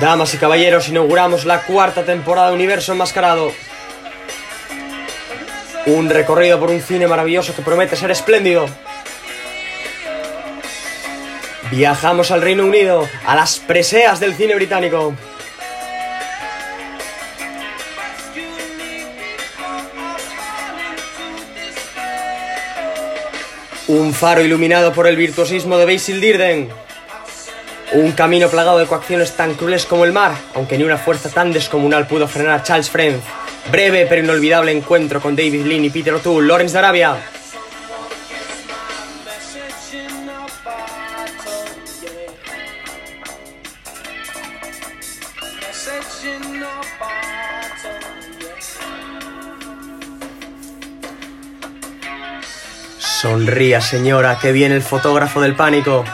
Damas y caballeros, inauguramos la cuarta temporada de Universo Enmascarado. Un recorrido por un cine maravilloso que promete ser espléndido. Viajamos al Reino Unido, a las preseas del cine británico. Un faro iluminado por el virtuosismo de Basil Dirden. Un camino plagado de coacciones tan crueles como el mar, aunque ni una fuerza tan descomunal pudo frenar a Charles Friend. Breve pero inolvidable encuentro con David Lean y Peter O'Toole, Lawrence de Arabia. Sonría, señora, que viene el fotógrafo del pánico.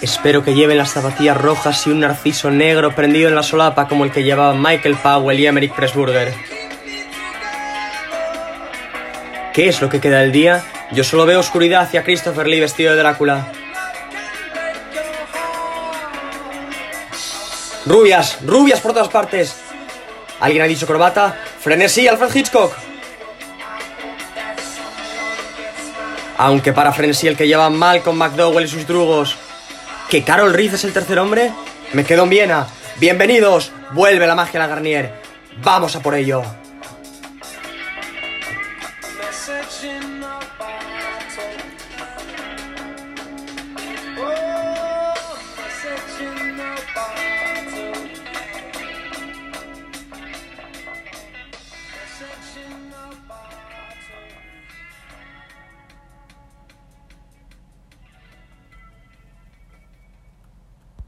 Espero que lleven las zapatillas rojas y un narciso negro prendido en la solapa como el que llevaban Michael Powell y Emmerich Pressburger. ¿Qué es lo que queda del día? Yo solo veo oscuridad hacia Christopher Lee vestido de Drácula. Rubias, rubias por todas partes. ¿Alguien ha dicho corbata? Frenesí, Alfred Hitchcock. Aunque para frenesí el que lleva Malcolm McDowell y sus drugos que Carol Reed es el tercer hombre? Me quedo en Viena. Bienvenidos, vuelve la magia a la Garnier. Vamos a por ello.